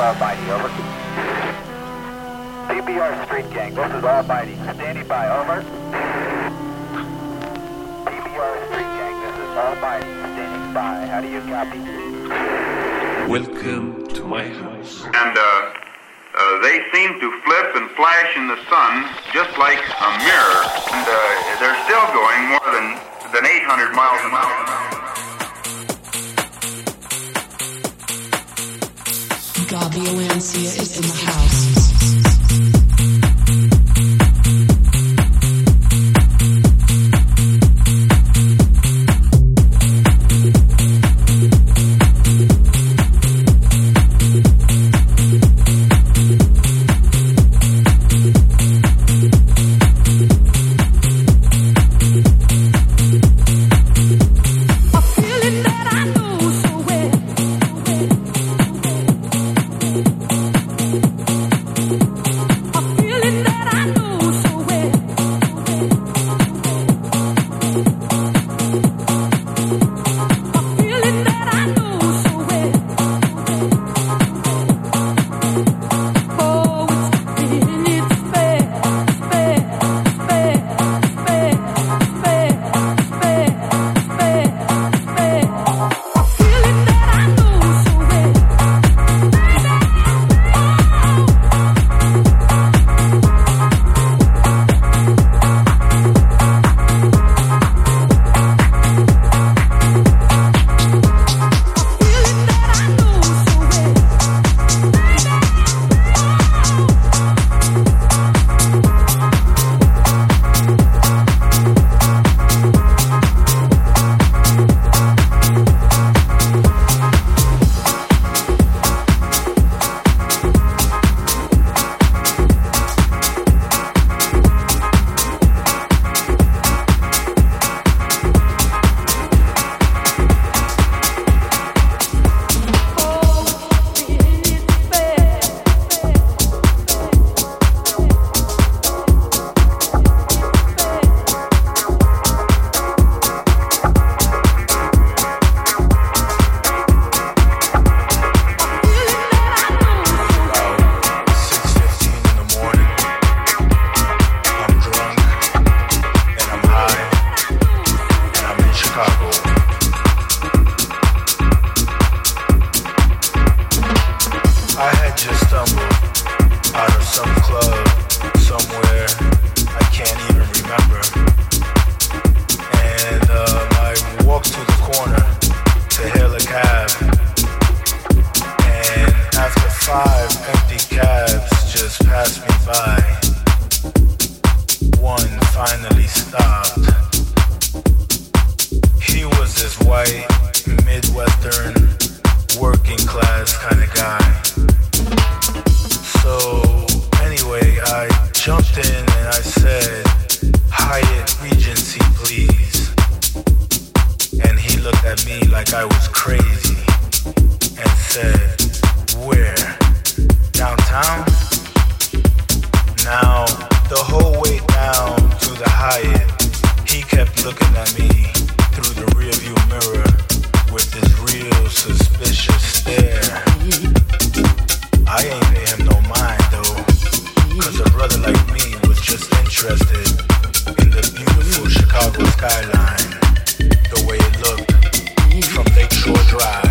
Gang, this All Mighty, over. CBR Street Gang, this is All Mighty, standing by, over. CBR Street Gang, this is All Mighty, standing by, how do you copy? Welcome to my house. and uh, uh, they seem to flip and flash in the sun just like a mirror. And uh, they're still going more than than 800 miles an hour. Gabi Oancia is in the house. Crazy and said, Where? Downtown? Now, the whole way down to the Hyatt, he kept looking at me through the rearview mirror with this real suspicious stare. I ain't pay him no mind though, cause a brother like me was just interested in the beautiful Chicago skyline, the way it looked from Lakeshore Drive,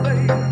baby.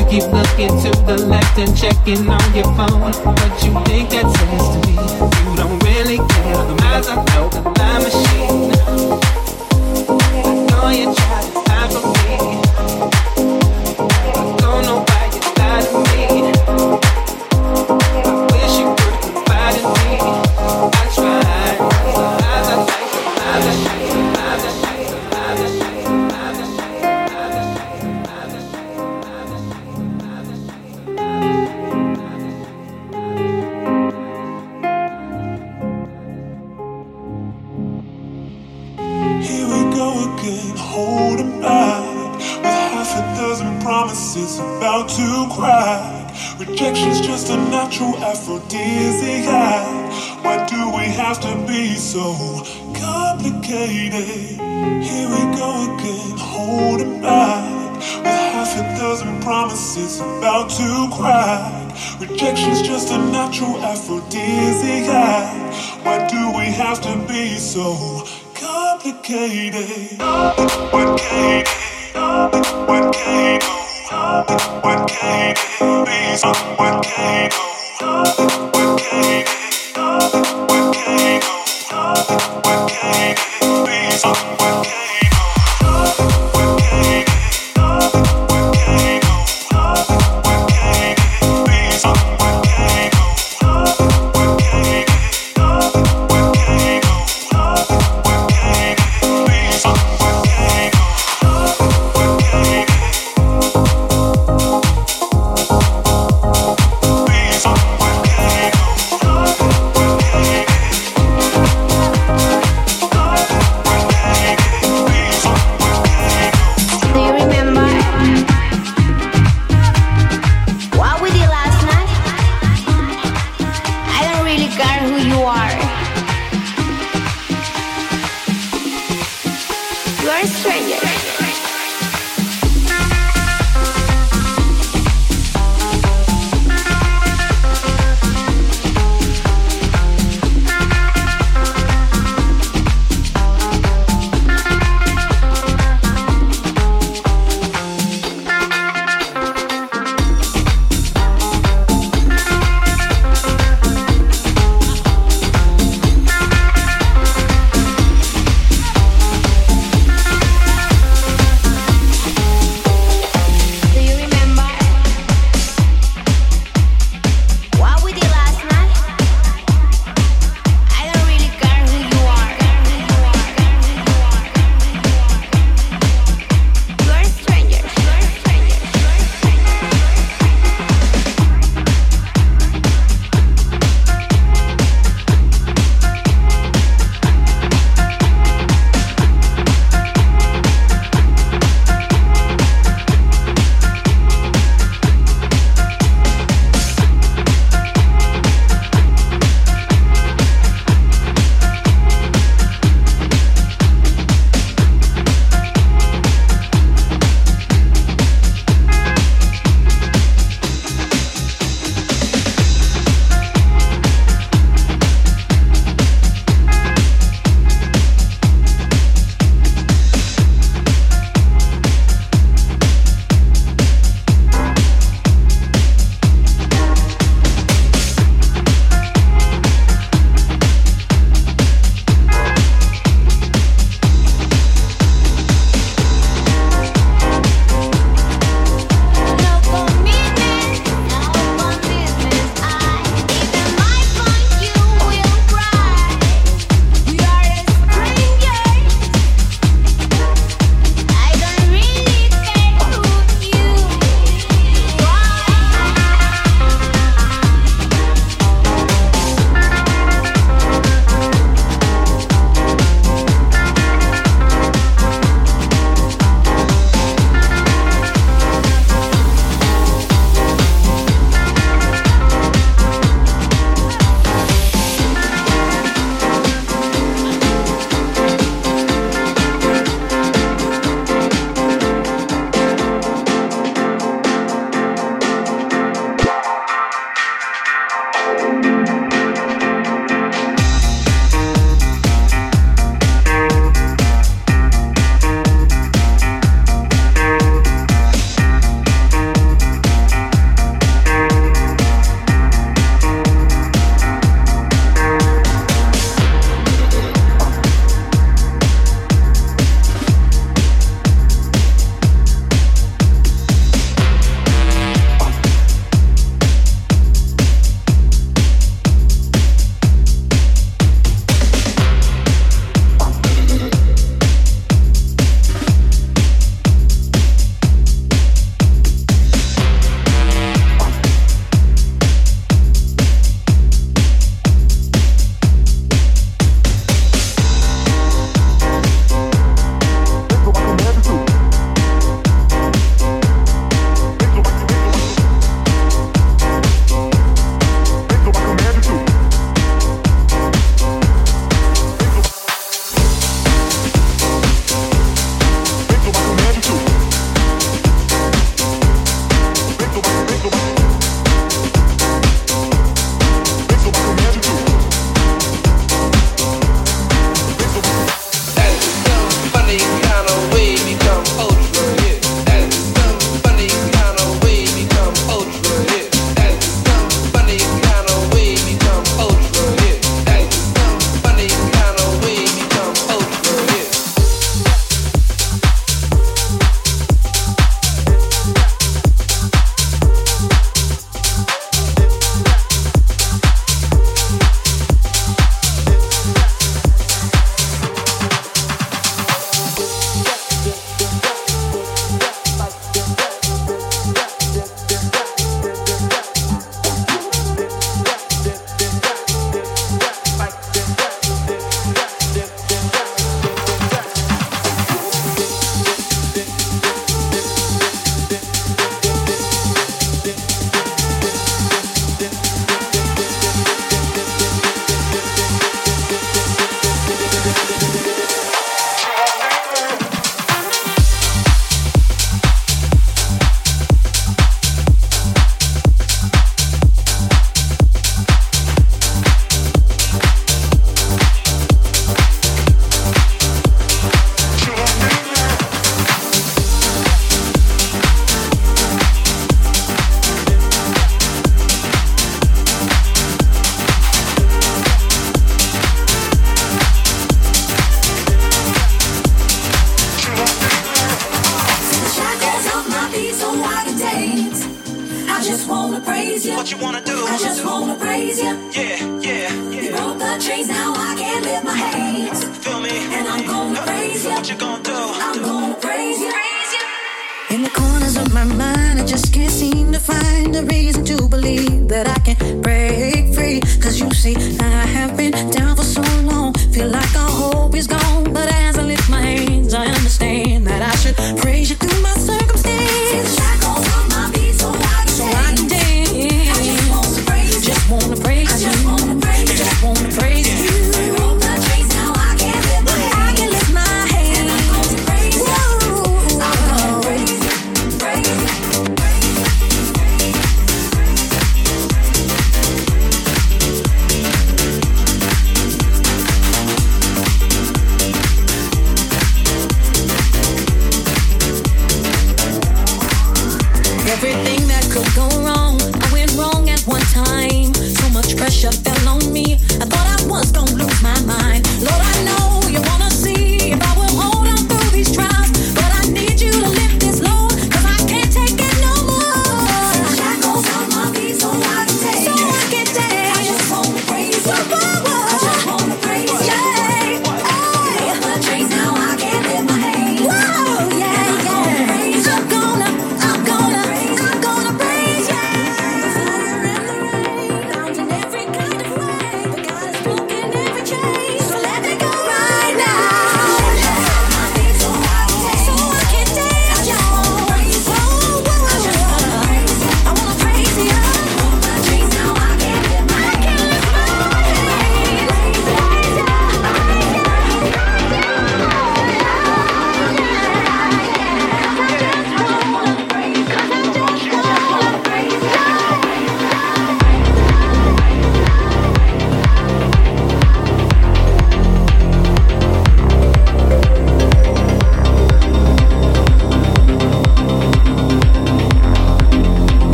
You keep looking to the left and checking on your phone. What you think that says to me? You don't really care. The minds I know the lie machine. I know you try.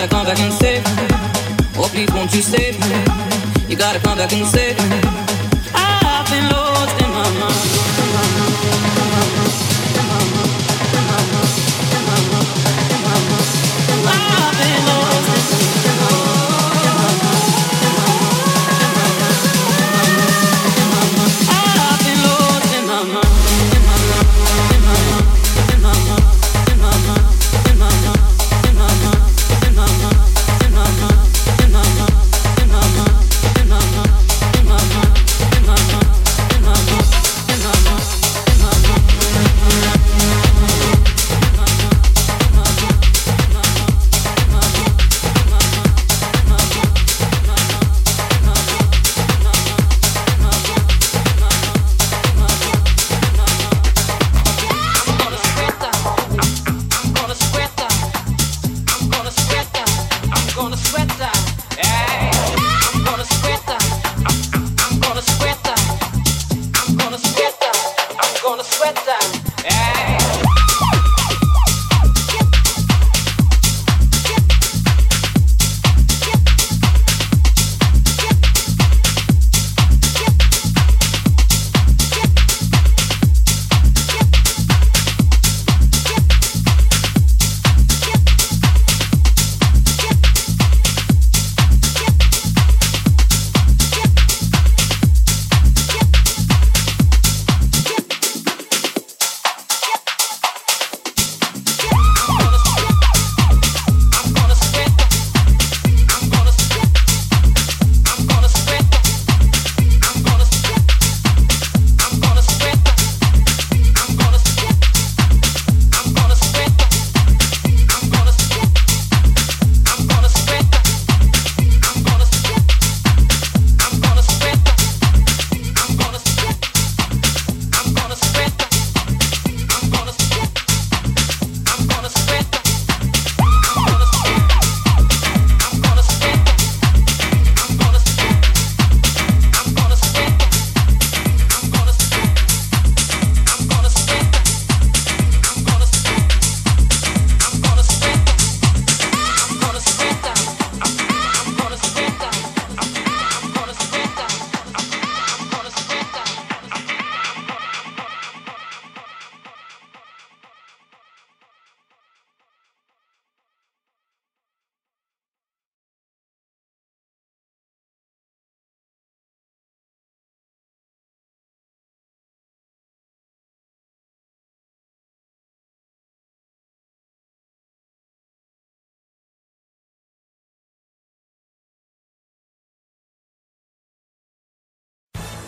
gotta come back and save me. Oh, please, won't you save me? You gotta come back and save me.